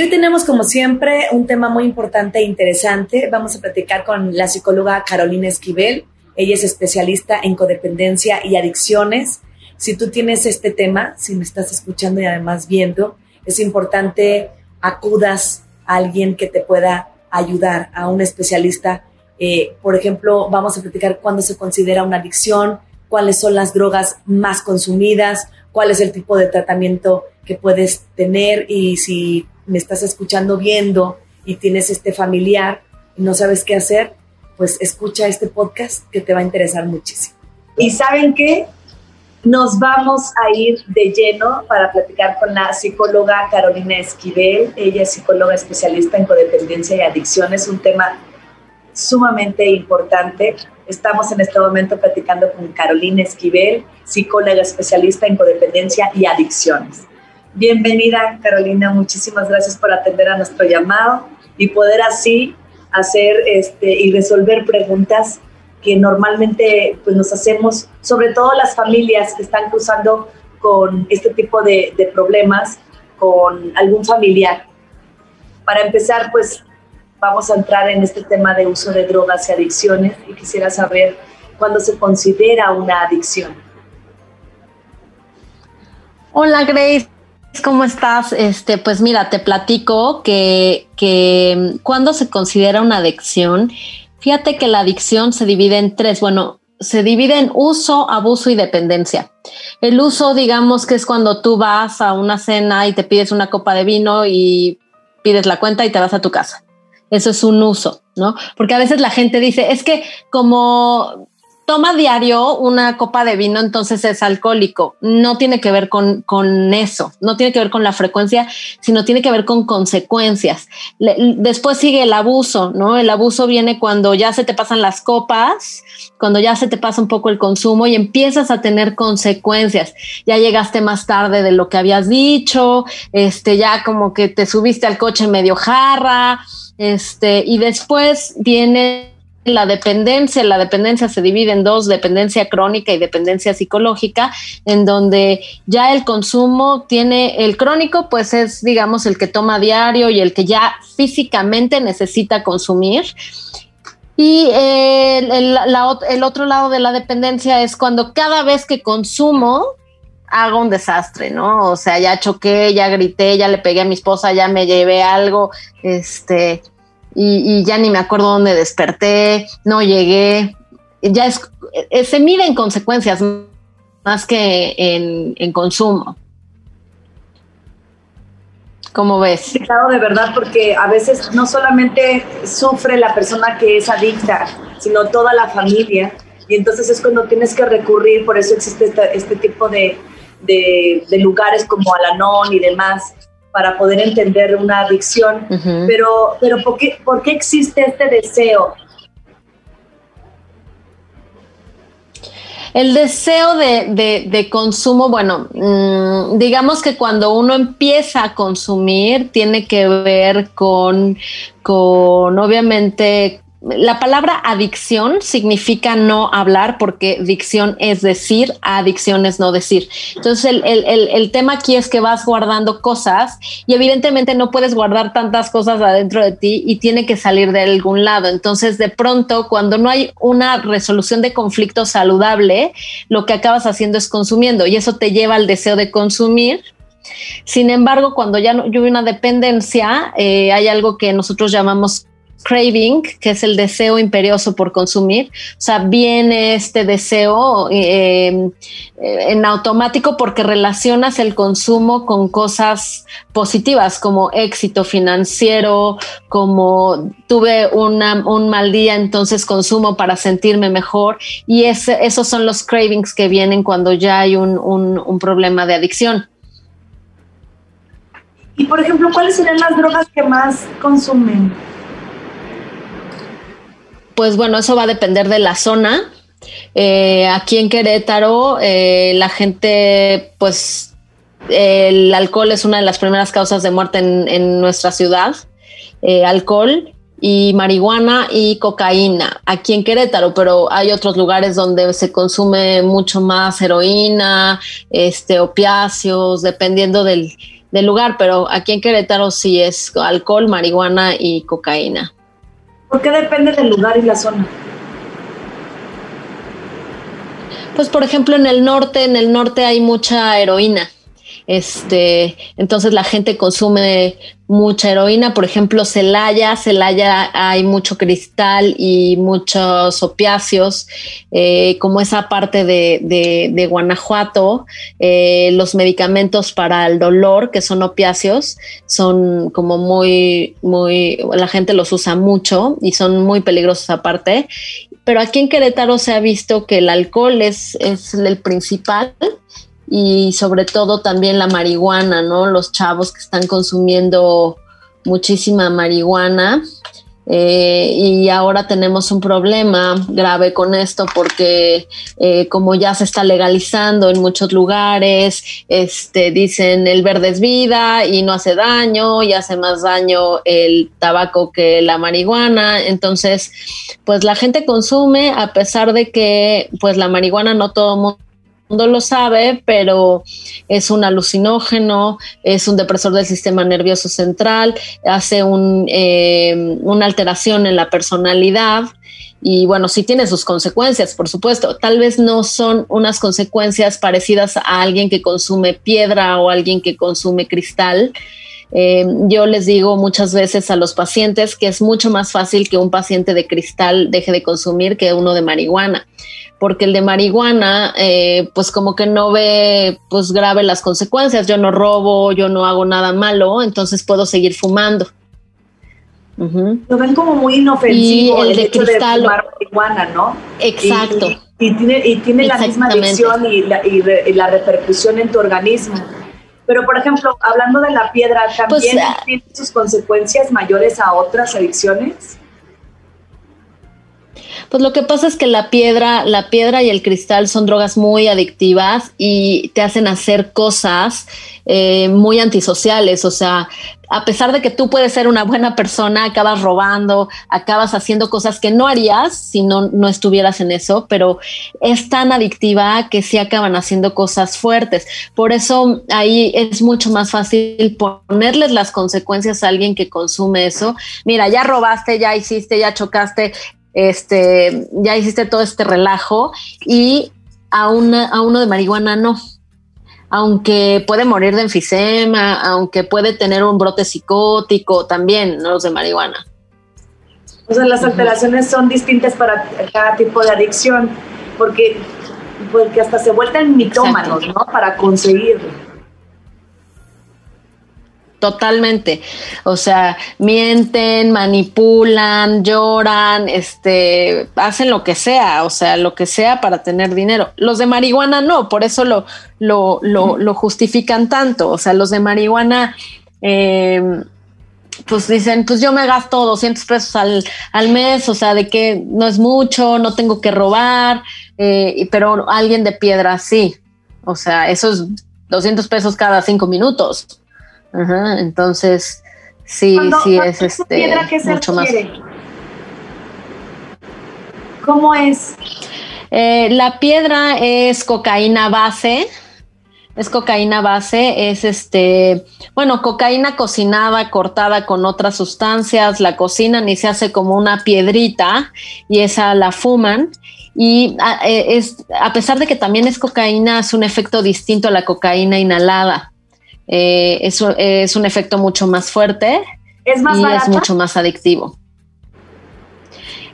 Hoy tenemos, como siempre, un tema muy importante e interesante. Vamos a platicar con la psicóloga Carolina Esquivel. Ella es especialista en codependencia y adicciones. Si tú tienes este tema, si me estás escuchando y además viendo, es importante acudas a alguien que te pueda ayudar, a un especialista. Eh, por ejemplo, vamos a platicar cuándo se considera una adicción, cuáles son las drogas más consumidas, cuál es el tipo de tratamiento que puedes tener y si me estás escuchando, viendo y tienes este familiar y no sabes qué hacer, pues escucha este podcast que te va a interesar muchísimo. Y saben qué? Nos vamos a ir de lleno para platicar con la psicóloga Carolina Esquivel. Ella es psicóloga especialista en codependencia y adicciones, un tema sumamente importante. Estamos en este momento platicando con Carolina Esquivel, psicóloga especialista en codependencia y adicciones. Bienvenida, Carolina. Muchísimas gracias por atender a nuestro llamado y poder así hacer este, y resolver preguntas que normalmente pues, nos hacemos, sobre todo las familias que están cruzando con este tipo de, de problemas con algún familiar. Para empezar, pues vamos a entrar en este tema de uso de drogas y adicciones y quisiera saber cuándo se considera una adicción. Hola Grace, ¿Cómo estás? Este, pues mira, te platico que, que cuando se considera una adicción, fíjate que la adicción se divide en tres, bueno, se divide en uso, abuso y dependencia. El uso, digamos que es cuando tú vas a una cena y te pides una copa de vino y pides la cuenta y te vas a tu casa. Eso es un uso, ¿no? Porque a veces la gente dice, es que como toma diario una copa de vino, entonces es alcohólico. No tiene que ver con, con eso, no tiene que ver con la frecuencia, sino tiene que ver con consecuencias. después sigue el abuso, ¿no? El abuso viene cuando ya se te pasan las copas, cuando ya se te pasa un poco el consumo y empiezas a tener consecuencias. Ya llegaste más tarde de lo que habías dicho, este, ya como que te subiste al coche medio jarra, este, y después viene la dependencia, la dependencia se divide en dos, dependencia crónica y dependencia psicológica, en donde ya el consumo tiene, el crónico pues es digamos el que toma diario y el que ya físicamente necesita consumir. Y el, el otro lado de la dependencia es cuando cada vez que consumo hago un desastre, ¿no? O sea, ya choqué, ya grité, ya le pegué a mi esposa, ya me llevé algo, este, y, ya ni me acuerdo dónde desperté, no llegué. Ya es, eh, se mide en consecuencias más que en, consumo. ¿Cómo ves? Claro, de verdad, porque a veces no solamente sufre la persona que es adicta, sino toda la familia. Y entonces es cuando tienes que recurrir, por eso existe este, este tipo de, de, lugares como Alanon y demás, para poder entender una adicción, pero, pero ¿por qué, ¿por qué existe este deseo? El deseo de, de, consumo, bueno, mm, digamos que cuando uno empieza a consumir, tiene que ver con, con obviamente la palabra adicción significa no hablar porque dicción es decir, adicción es no decir. Entonces el, el, tema aquí es que vas guardando cosas y evidentemente no puedes guardar tantas cosas adentro de ti y tiene que salir de algún lado. Entonces de pronto cuando no hay una resolución de conflicto saludable, lo que acabas haciendo es consumiendo y eso te lleva al deseo de consumir sin embargo, cuando ya no, hay una dependencia, eh, hay algo que nosotros llamamos craving, que es el deseo imperioso por consumir. O sea, viene este deseo eh, en automático porque relacionas el consumo con cosas positivas como éxito financiero, como tuve un mal día, entonces consumo para sentirme mejor. Y esos son los cravings que vienen cuando ya hay un, un problema de adicción. Y por ejemplo, ¿cuáles serían las drogas que más consumen? Pues bueno, eso va a depender de la zona. Eh, aquí en Querétaro, eh, la gente, pues el alcohol es una de las primeras causas de muerte en, nuestra ciudad. Eh, alcohol y marihuana y cocaína aquí en Querétaro, pero hay otros lugares donde se consume mucho más heroína, este, opiáceos, dependiendo del, del lugar, pero aquí en Querétaro sí es alcohol, marihuana y cocaína. ¿Por qué depende del lugar y la zona? Pues por ejemplo en el norte, en el norte hay mucha heroína. Este, entonces la gente consume mucha heroína, por ejemplo, Celaya, Celaya hay mucho cristal y muchos opiáceos, eh, como esa parte de, Guanajuato, eh, los medicamentos para el dolor, que son opiáceos, son como muy, muy, la gente los usa mucho y son muy peligrosos aparte. Pero aquí en Querétaro se ha visto que el alcohol es, es el principal y sobre todo también la marihuana, ¿no? Los chavos que están consumiendo muchísima marihuana. Eh, y ahora tenemos un problema grave con esto porque eh, como ya se está legalizando en muchos lugares, este, dicen el verde es vida y no hace daño y hace más daño el tabaco que la marihuana. Entonces, pues la gente consume a pesar de que pues la marihuana no todo mundo lo sabe, pero es un alucinógeno, es un depresor del sistema nervioso central, hace un, eh, una alteración en la personalidad. Y bueno, sí tiene sus consecuencias, por supuesto. Tal vez no son unas consecuencias parecidas a alguien que consume piedra o alguien que consume cristal, eh, yo les digo muchas veces a los pacientes que es mucho más fácil que un paciente de cristal deje de consumir que uno de marihuana porque el de marihuana, eh, pues como que no ve pues grave las consecuencias. Yo no robo, yo no hago nada malo, entonces puedo seguir fumando. Lo ven como muy inofensivo el, de hecho cristal, de fumar marihuana, ¿no? Exacto. Y, tiene, y tiene la misma adicción y la, y, la, repercusión en tu organismo. Pero, por ejemplo, hablando de la piedra, ¿también pues, ah, tiene sus consecuencias mayores a otras adicciones? Pues lo que pasa es que la piedra, la piedra y el cristal son drogas muy adictivas y te hacen hacer cosas eh, muy antisociales. O sea, a pesar de que tú puedes ser una buena persona, acabas robando, acabas haciendo cosas que no harías si no, no estuvieras en eso, pero es tan adictiva que sí acaban haciendo cosas fuertes. Por eso ahí es mucho más fácil ponerles las consecuencias a alguien que consume eso. Mira, ya robaste, ya hiciste, ya chocaste, este, ya hiciste todo este relajo y a, a uno de marihuana no. Aunque puede morir de enfisema, aunque puede tener un brote psicótico, también, no los de marihuana. O sea, las alteraciones son distintas para cada tipo de adicción, porque, porque hasta se vuelven mitómanos, ¿no? Para conseguirlo. Totalmente. O sea, mienten, manipulan, lloran, este, hacen lo que sea, o sea, lo que sea para tener dinero. Los de marihuana no, por eso lo, lo, lo, justifican tanto. O sea, los de marihuana, em, pues dicen, pues yo me gasto 200 pesos al, al, mes, o sea, de que no es mucho, no tengo que robar, eh, pero alguien de piedra sí. O sea, eso es 200 pesos cada cinco minutos. Ajá, entonces, sí, sí es este mucho más. ¿Cómo es? Eh, la piedra es cocaína base. Es cocaína base, es este, bueno, cocaína cocinada, cortada con otras sustancias, la cocinan y se hace como una piedrita y esa la fuman. Y a, ah, eh, es, a pesar de que también es cocaína, es un efecto distinto a la cocaína inhalada. Eh, es, un efecto mucho más fuerte ¿Es más y es mucho más adictivo.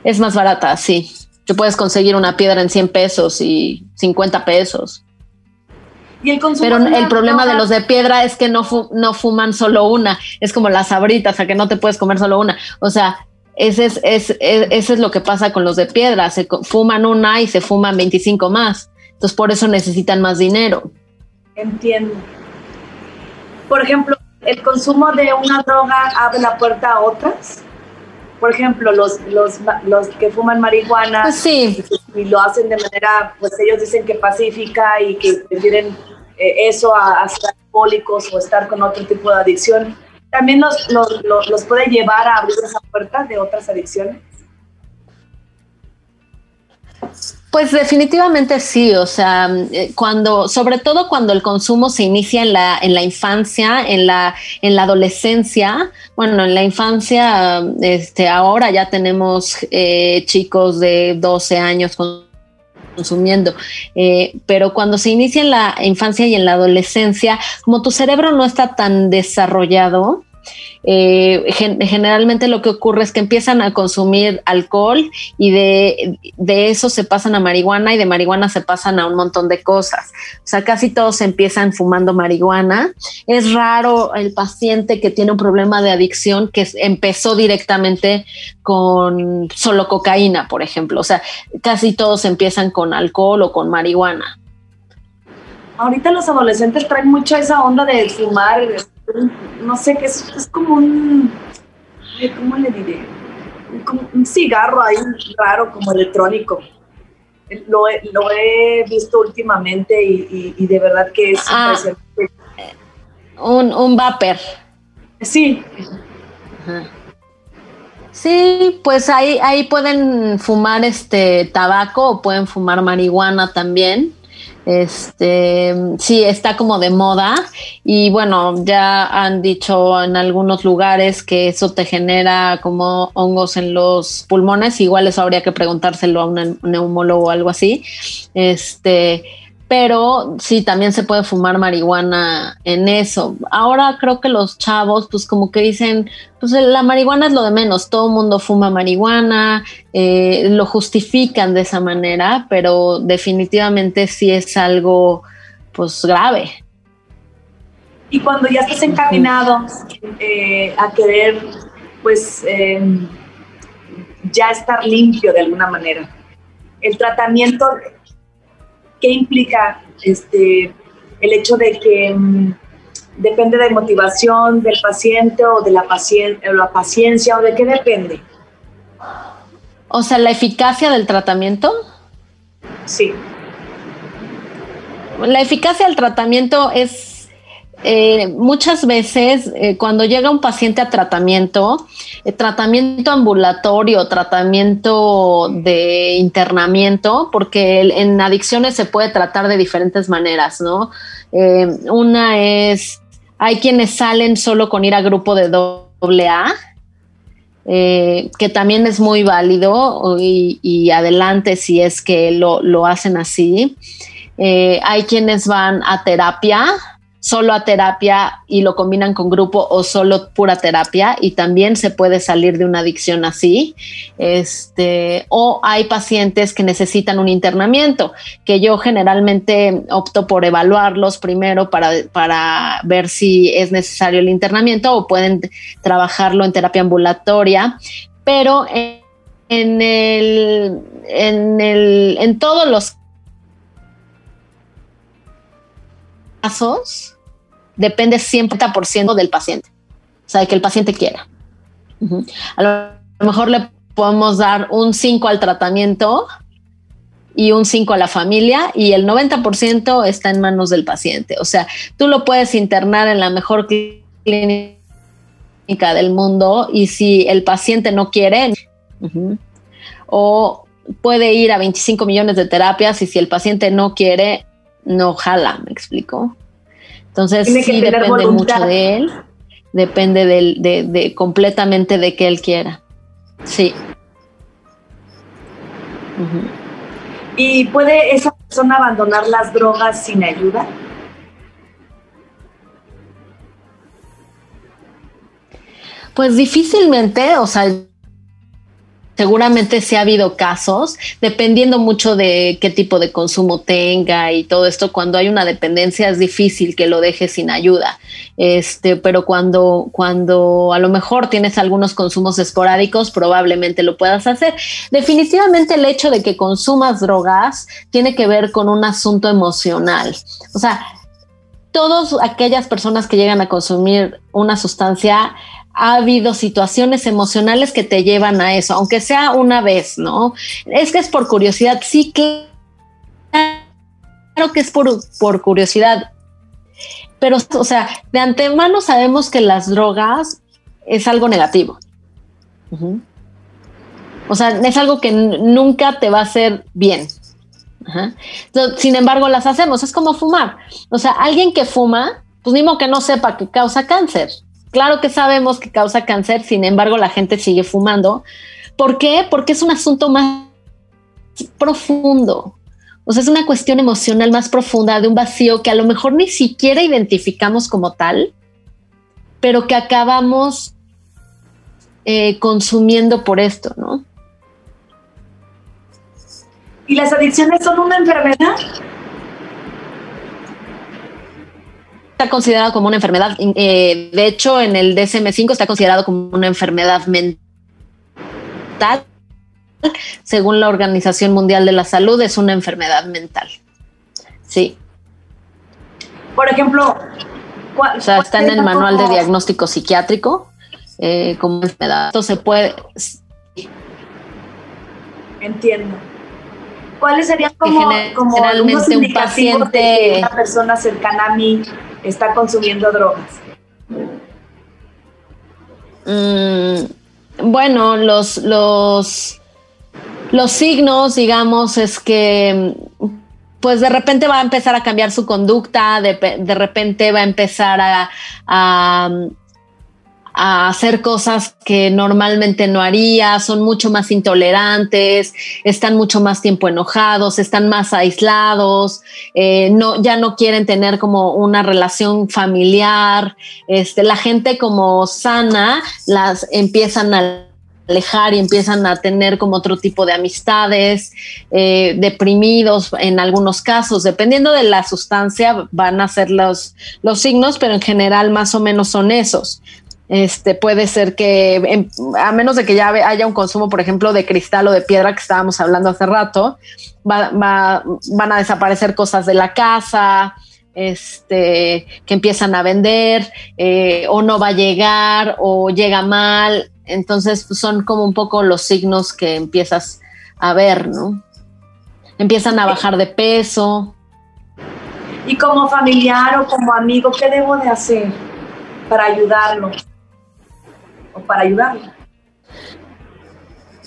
Es más barata, sí. Tú puedes conseguir una piedra en 100 pesos y 50 pesos. ¿Y el Pero el problema de los de piedra es que no, no fuman solo una. Es como las sabritas, a que no te puedes comer solo una. O sea, ese es, es, es, es lo que pasa con los de piedra. Se fuman una y se fuman 25 más. Entonces, por eso necesitan más dinero. Entiendo por ejemplo, el consumo de una droga abre la puerta a otras. Por ejemplo, los, los, los que fuman marihuana pues sí. y, lo hacen de manera, pues ellos dicen que pacífica y que prefieren eh, eso a, a, ser alcohólicos o estar con otro tipo de adicción. ¿También los, los, los puede llevar a abrir esa puerta de otras adicciones? Pues definitivamente sí, o sea, eh, cuando, sobre todo cuando el consumo se inicia en la, en la infancia, en la, en la adolescencia, bueno, en la infancia, este, ahora ya tenemos eh, chicos de 12 años consumiendo, eh, pero cuando se inicia en la infancia y en la adolescencia, como tu cerebro no está tan desarrollado, eh, generalmente lo que ocurre es que empiezan a consumir alcohol y de, eso se pasan a marihuana y de marihuana se pasan a un montón de cosas. O sea, casi todos empiezan fumando marihuana. Es raro el paciente que tiene un problema de adicción que empezó directamente con solo cocaína, por ejemplo. O sea, casi todos empiezan con alcohol o con marihuana. Ahorita los adolescentes traen mucho esa onda de fumar, no sé, que es, es como un, ¿cómo le diré? un cigarro ahí raro, como electrónico. Lo, lo he visto últimamente y, de verdad que es ah, un, un vapor. Sí. Sí, pues ahí, ahí pueden fumar este tabaco o pueden fumar marihuana también. Este, sí, está como de moda y bueno, ya han dicho en algunos lugares que eso te genera como hongos en los pulmones, igual eso habría que preguntárselo a un neumólogo o algo así. Este, pero sí, también se puede fumar marihuana en eso. Ahora creo que los chavos, pues como que dicen, pues la marihuana es lo de menos, todo el mundo fuma marihuana, eh, lo justifican de esa manera, pero definitivamente sí es algo, pues grave. Y cuando ya estás encaminado eh, a querer, pues, em, ya estar limpio de alguna manera, el tratamiento ¿Qué implica este, el hecho de que mm, depende de motivación del paciente o de la, la paciencia o de qué depende? O sea, la eficacia del tratamiento. Sí. La eficacia del tratamiento es eh, muchas veces eh, cuando llega un paciente a tratamiento, eh, tratamiento ambulatorio, tratamiento de internamiento, porque en adicciones se puede tratar de diferentes maneras, ¿no? una es, hay quienes salen solo con ir a grupo de doble A, que también es muy válido y, adelante si es que lo, lo hacen así. hay quienes van a terapia, solo a terapia y lo combinan con grupo o solo pura terapia y también se puede salir de una adicción así. Este, o hay pacientes que necesitan un internamiento, que yo generalmente opto por evaluarlos primero para, para ver si es necesario el internamiento o pueden trabajarlo en terapia ambulatoria, pero en, el, en, el, en todos los casos, depende 100% del paciente, o sea, de que el paciente quiera. A lo mejor le podemos dar un 5 al tratamiento y un 5 a la familia y el 90% está en manos del paciente. O sea, tú lo puedes internar en la mejor clínica del mundo y si el paciente no quiere, o puede ir a 25 millones de terapias y si el paciente no quiere, no jala, me explico. Entonces sí depende mucho de él, depende de, completamente de que él quiera. Sí. ¿Y puede esa persona abandonar las drogas sin ayuda? Pues difícilmente, o sea, seguramente sí ha habido casos, dependiendo mucho de qué tipo de consumo tenga y todo esto, cuando hay una dependencia es difícil que lo deje sin ayuda. Este, pero cuando, cuando a lo mejor tienes algunos consumos esporádicos, probablemente lo puedas hacer. Definitivamente el hecho de que consumas drogas tiene que ver con un asunto emocional. O sea, todas aquellas personas que llegan a consumir una sustancia ha habido situaciones emocionales que te llevan a eso, aunque sea una vez, ¿no? Es que es por curiosidad, sí, claro que es por, curiosidad, pero, o sea, de antemano sabemos que las drogas es algo negativo. O sea, es algo que nunca te va a hacer bien. sin embargo, las hacemos. Es como fumar. O sea, alguien que fuma, pues modo que no sepa que causa cáncer. Claro que sabemos que causa cáncer, sin embargo, la gente sigue fumando. ¿Por qué? Porque es un asunto más profundo. O sea, es una cuestión emocional más profunda de un vacío que a lo mejor ni siquiera identificamos como tal, pero que acabamos eh, consumiendo por esto, ¿no? ¿Y las adicciones son una enfermedad? Está considerado como una enfermedad. Eh, de hecho, en el DSM-5 está considerado como una enfermedad mental. Según la Organización Mundial de la Salud, es una enfermedad mental. Sí. Por ejemplo, o sea, está en el manual de diagnóstico psiquiátrico eh, como enfermedad. Esto se puede. Entiendo. ¿Cuáles serían como, como generalmente un paciente de que una persona cercana a mí está consumiendo drogas? Mm, bueno, los, los, los signos, digamos, es que pues de repente va a empezar a cambiar su conducta, de, de repente va a empezar a a hacer cosas que normalmente no haría, son mucho más intolerantes, están mucho más tiempo enojados, están más aislados, eh, no, ya no quieren tener como una relación familiar. Este, la gente como sana las empiezan a alejar y empiezan a tener como otro tipo de amistades, eh, deprimidos en algunos casos, dependiendo de la sustancia van a ser los, los signos, pero en general más o menos son esos. Este puede ser que, a menos de que ya haya un consumo, por ejemplo, de cristal o de piedra que estábamos hablando hace rato, van a desaparecer cosas de la casa, este, que empiezan a vender, eh, o no va a llegar, o llega mal. Entonces, pues, son como un poco los signos que empiezas a ver, ¿no? Empiezan a bajar de peso. Y como familiar o como amigo, ¿qué debo de hacer para ayudarlo? Para ayudarla?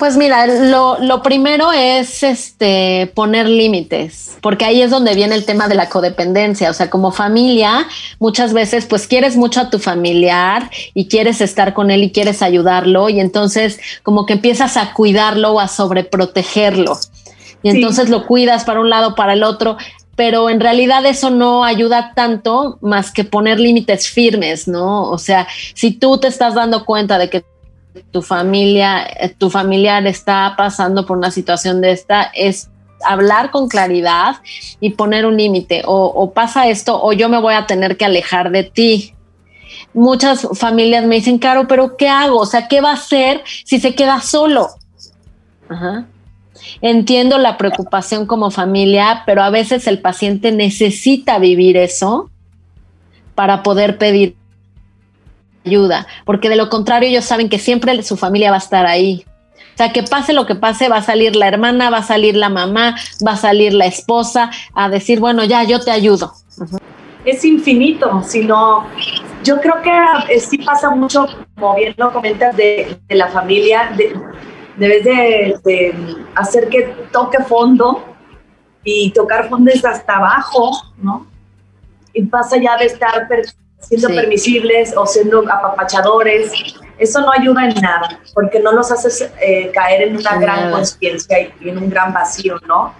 Pues mira, lo, primero es este poner límites, porque ahí es donde viene el tema de la codependencia. O sea, como familia, muchas veces pues quieres mucho a tu familiar y quieres estar con él y quieres ayudarlo, y entonces como que empiezas a cuidarlo o a sobreprotegerlo. Y entonces lo cuidas para un lado, para el otro, pero en realidad eso no ayuda tanto más que poner límites firmes, ¿no? O sea, si tú te estás dando cuenta de que tu familia, eh, tu familiar está pasando por una situación de esta, es hablar con claridad y poner un límite. O, pasa esto, o yo me voy a tener que alejar de ti. Muchas familias me dicen, Caro, pero ¿qué hago? O sea, ¿qué va a hacer si se queda solo? Entiendo la preocupación como familia, pero a veces el paciente necesita vivir eso para poder pedir ayuda, porque de lo contrario ellos saben que siempre su familia va a estar ahí. O sea, que pase lo que pase, va a salir la hermana, va a salir la mamá, va a salir la esposa a decir, bueno, ya, yo te ayudo. Es infinito, sino yo creo que eh, sí pasa mucho, como bien lo comentas, de, la familia, de, debes de, hacer que toque fondo y tocar fondo hasta abajo, ¿no? Y pasa ya de estar siendo permisibles o siendo apapachadores, eso no ayuda en nada, porque no los haces eh, caer en una gran conciencia y en un gran vacío, ¿no?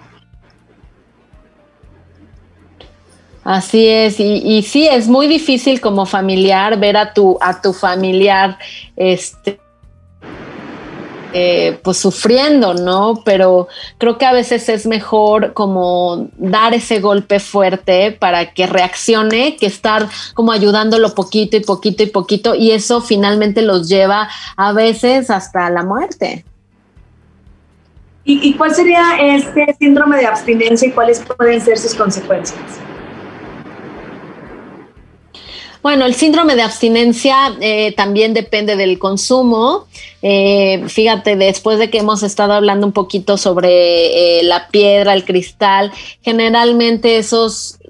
Así es, y, y, sí, es muy difícil como familiar ver a tu, a tu familiar este, eh, pues sufriendo, ¿no? Pero creo que a veces es mejor como dar ese golpe fuerte para que reaccione que estar como ayudándolo poquito y poquito y poquito y eso finalmente los lleva a veces hasta la muerte. ¿Y, y cuál sería este síndrome de abstinencia y cuáles pueden ser sus consecuencias? Bueno, el síndrome de abstinencia eh, también depende del consumo. Eh, fíjate, después de que hemos estado hablando un poquito sobre eh, la piedra, el cristal, generalmente esos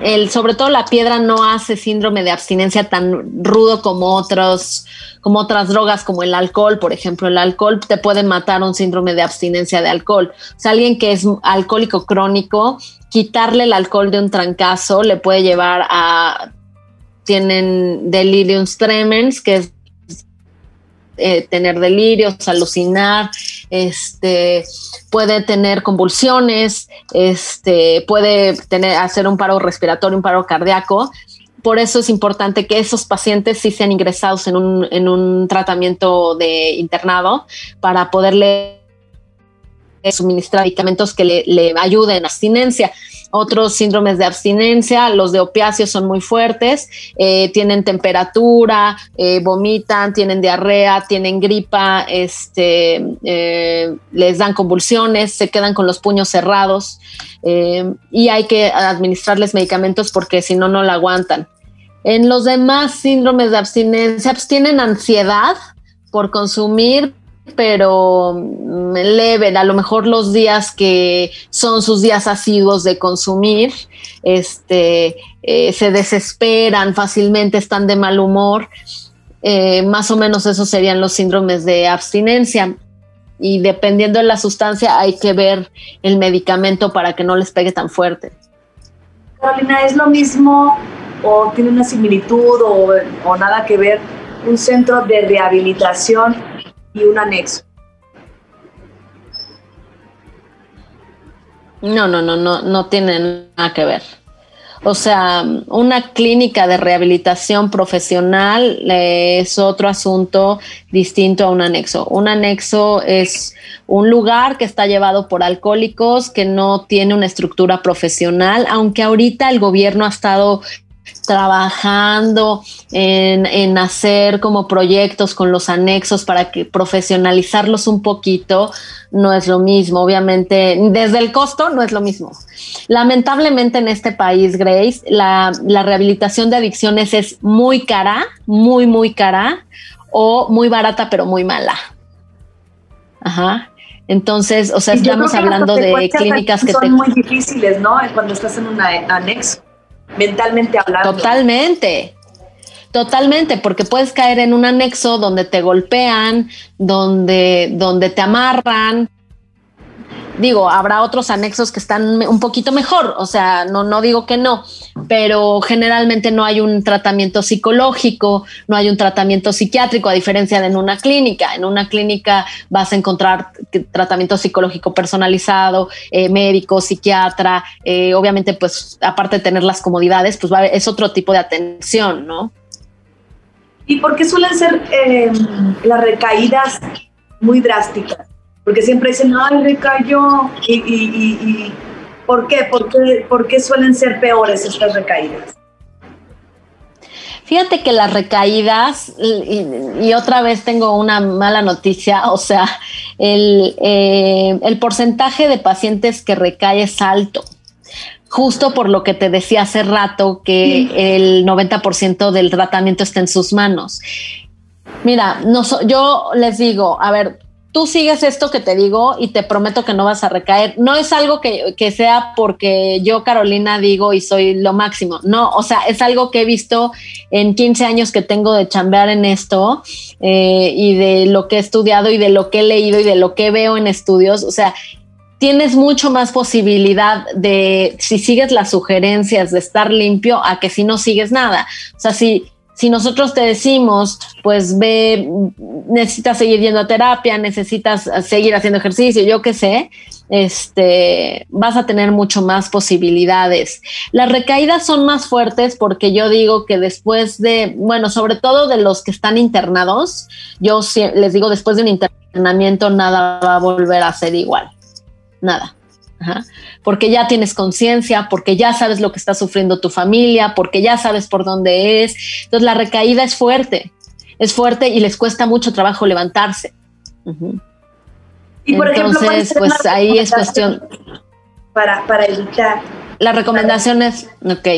el, sobre todo la piedra no hace síndrome de abstinencia tan rudo como otros, como otras drogas, como el alcohol, por ejemplo. El alcohol te puede matar un síndrome de abstinencia de alcohol. O sea, alguien que es alcohólico crónico, quitarle el alcohol de un trancazo le puede llevar a tienen delirium tremens, que es eh, tener delirios, alucinar, este, puede tener convulsiones, este, puede tener, hacer un paro respiratorio, un paro cardíaco. Por eso es importante que esos pacientes sí sean ingresados en un, en un tratamiento de internado para poderle suministrar medicamentos que le, le ayuden a abstinencia otros síndromes de abstinencia, los de opiáceos son muy fuertes, eh, tienen temperatura, eh, vomitan, tienen diarrea, tienen gripa, este, eh, les dan convulsiones, se quedan con los puños cerrados y hay que administrarles medicamentos porque si no, no la aguantan. En los demás síndromes de abstinencia, pues tienen ansiedad por consumir, pero mm, leve, a lo mejor los días que son sus días asiduos de consumir, este, eh, se desesperan fácilmente, están de mal humor. Eh, más o menos esos serían los síndromes de abstinencia. Y dependiendo de la sustancia, hay que ver el medicamento para que no les pegue tan fuerte. Carolina, ¿es lo mismo o tiene una similitud o, o nada que ver un centro de rehabilitación y un anexo. No, no, no, no, no tiene nada que ver. O sea, una clínica de rehabilitación profesional es otro asunto distinto a un anexo. Un anexo es un lugar que está llevado por alcohólicos, que no tiene una estructura profesional, aunque ahorita el gobierno ha estado trabajando en, hacer como proyectos con los anexos para que profesionalizarlos un poquito, no es lo mismo. Obviamente, desde el costo no es lo mismo. Lamentablemente en este país, Grace, la, la rehabilitación de adicciones es muy cara, muy, muy cara, o muy barata, pero muy mala. Ajá. Entonces, o sea, estamos hablando de clínicas que son muy difíciles, ¿no? Cuando estás en un anexo mentalmente hablando. Totalmente. Totalmente, porque puedes caer en un anexo donde te golpean, donde, donde te amarran, digo, habrá otros anexos que están un poquito mejor, o sea, no, no digo que no, pero generalmente no hay un tratamiento psicológico, no hay un tratamiento psiquiátrico, a diferencia de en una clínica. En una clínica vas a encontrar tratamiento psicológico personalizado, eh, médico, psiquiatra, eh, obviamente, pues aparte de tener las comodidades, pues es otro tipo de atención, ¿no? ¿Y por qué suelen ser eh, las recaídas muy drásticas? Porque siempre dicen, ay, recayó. ¿Y, y, ¿por, qué? ¿Por, qué? suelen ser peores estas recaídas? Fíjate que las recaídas, y, otra vez tengo una mala noticia, o sea, el, eh, el porcentaje de pacientes que recae es alto justo por lo que te decía hace rato que el 90% del tratamiento está en sus manos. Mira, no yo les digo, a ver, tú sigues esto que te digo y te prometo que no vas a recaer. No es algo que, sea porque yo, Carolina, digo y soy lo máximo. No, o sea, es algo que he visto en 15 años que tengo de chambear en esto eh, y de lo que he estudiado y de lo que he leído y de lo que veo en estudios. O sea, tienes mucho más posibilidad de, si sigues las sugerencias, de estar limpio a que si no sigues nada. O sea, si si nosotros te decimos, pues ve, necesitas seguir yendo a terapia, necesitas seguir haciendo ejercicio, yo qué sé, este, vas a tener mucho más posibilidades. Las recaídas son más fuertes porque yo digo que después de, bueno, sobre todo de los que están internados, yo les digo, después de un internamiento nada va a volver a ser igual, nada porque ya tienes conciencia, porque ya sabes lo que está sufriendo tu familia, porque ya sabes por dónde es. Entonces la recaída es fuerte, es fuerte y les cuesta mucho trabajo levantarse. Y por Entonces, pues ahí es cuestión. Para, para evitar. La recomendación es, ok.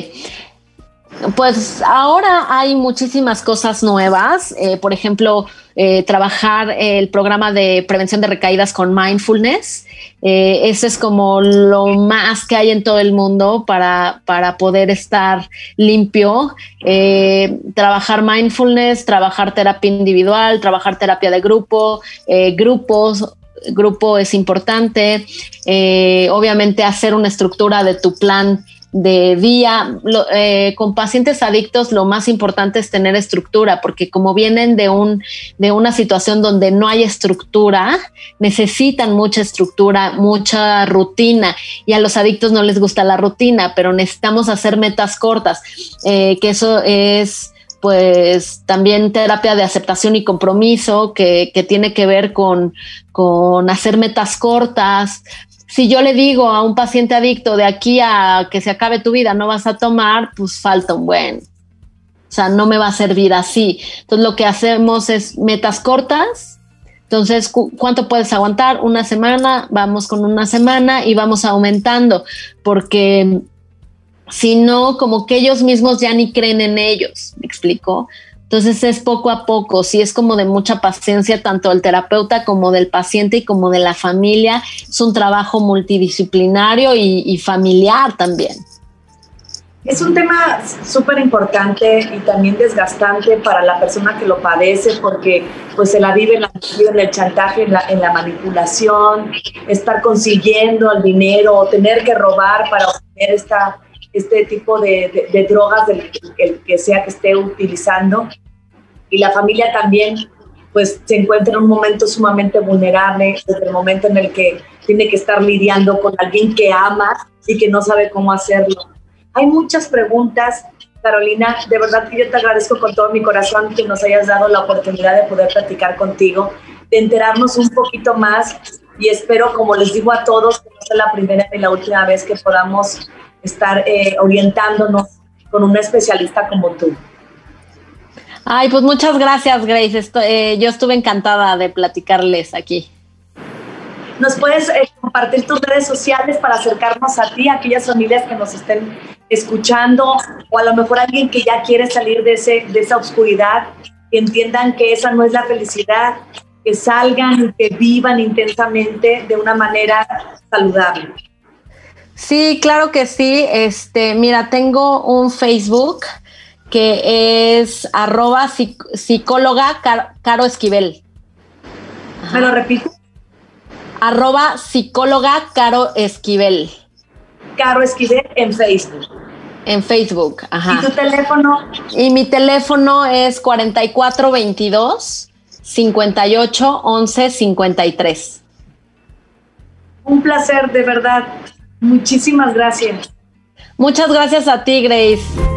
Pues ahora hay muchísimas cosas nuevas. Eh, por ejemplo, eh, trabajar el programa de prevención de recaídas con mindfulness. Eh, ese es como lo más que hay en todo el mundo para, para poder estar limpio. Eh, trabajar mindfulness, trabajar terapia individual, trabajar terapia de grupo, grupos, grupo es importante. obviamente hacer una estructura de tu plan de día. Eh, con pacientes adictos lo más importante es tener estructura, porque como vienen de, un, de una situación donde no hay estructura, necesitan mucha estructura, mucha rutina, y a los adictos no les gusta la rutina, pero necesitamos hacer metas cortas, eh, que eso es pues también terapia de aceptación y compromiso que, que tiene que ver con, con hacer metas cortas, si yo le digo a un paciente adicto de aquí a que se acabe tu vida no vas a tomar, pues falta un buen. O sea, no me va a servir así. Entonces lo que hacemos es metas cortas. Entonces, ¿cuánto puedes aguantar? Una semana, vamos con una semana y vamos aumentando, porque si no, como que ellos mismos ya ni creen en ellos, ¿me explico? Entonces es poco a poco, sí es como de mucha paciencia, tanto del terapeuta como del paciente y como de la familia. Es un trabajo multidisciplinario y, familiar también. Es un tema súper importante y también desgastante para la persona que lo padece porque pues se la vive en, la, en el chantaje, en la, en la, manipulación, estar consiguiendo el dinero o tener que robar para obtener esta, este tipo de, drogas, del el que sea que esté utilizando. Y la familia también, pues, se encuentra en un momento sumamente vulnerable, desde el momento en el que tiene que estar lidiando con alguien que ama y que no sabe cómo hacerlo. Hay muchas preguntas, Carolina. De verdad que yo te agradezco con todo mi corazón que nos hayas dado la oportunidad de poder platicar contigo, de enterarnos un poquito más y espero, como les digo a todos, que no sea la primera ni la última vez que podamos estar eh, orientándonos con un especialista como tú. Ay, pues muchas gracias, Grace. Eh, yo estuve encantada de platicarles aquí. ¿Nos puedes eh, compartir tus redes sociales para acercarnos a ti, a aquellas familias que nos estén escuchando, o a lo mejor alguien que ya quiere salir de, ese, de esa oscuridad, que entiendan que esa no es la felicidad, que salgan y que vivan intensamente de una manera saludable? Sí, claro que sí. Este, mira, tengo un Facebook que es arroba psicóloga Caro Esquivel. ¿Me lo repito? Arroba psicóloga Caro Esquivel. Caro Esquivel en Facebook. En Facebook, ajá. ¿Y tu teléfono? Y mi teléfono es 4422 58 11 53. Un placer, de verdad. Muchísimas gracias. Muchas gracias a ti, Grace.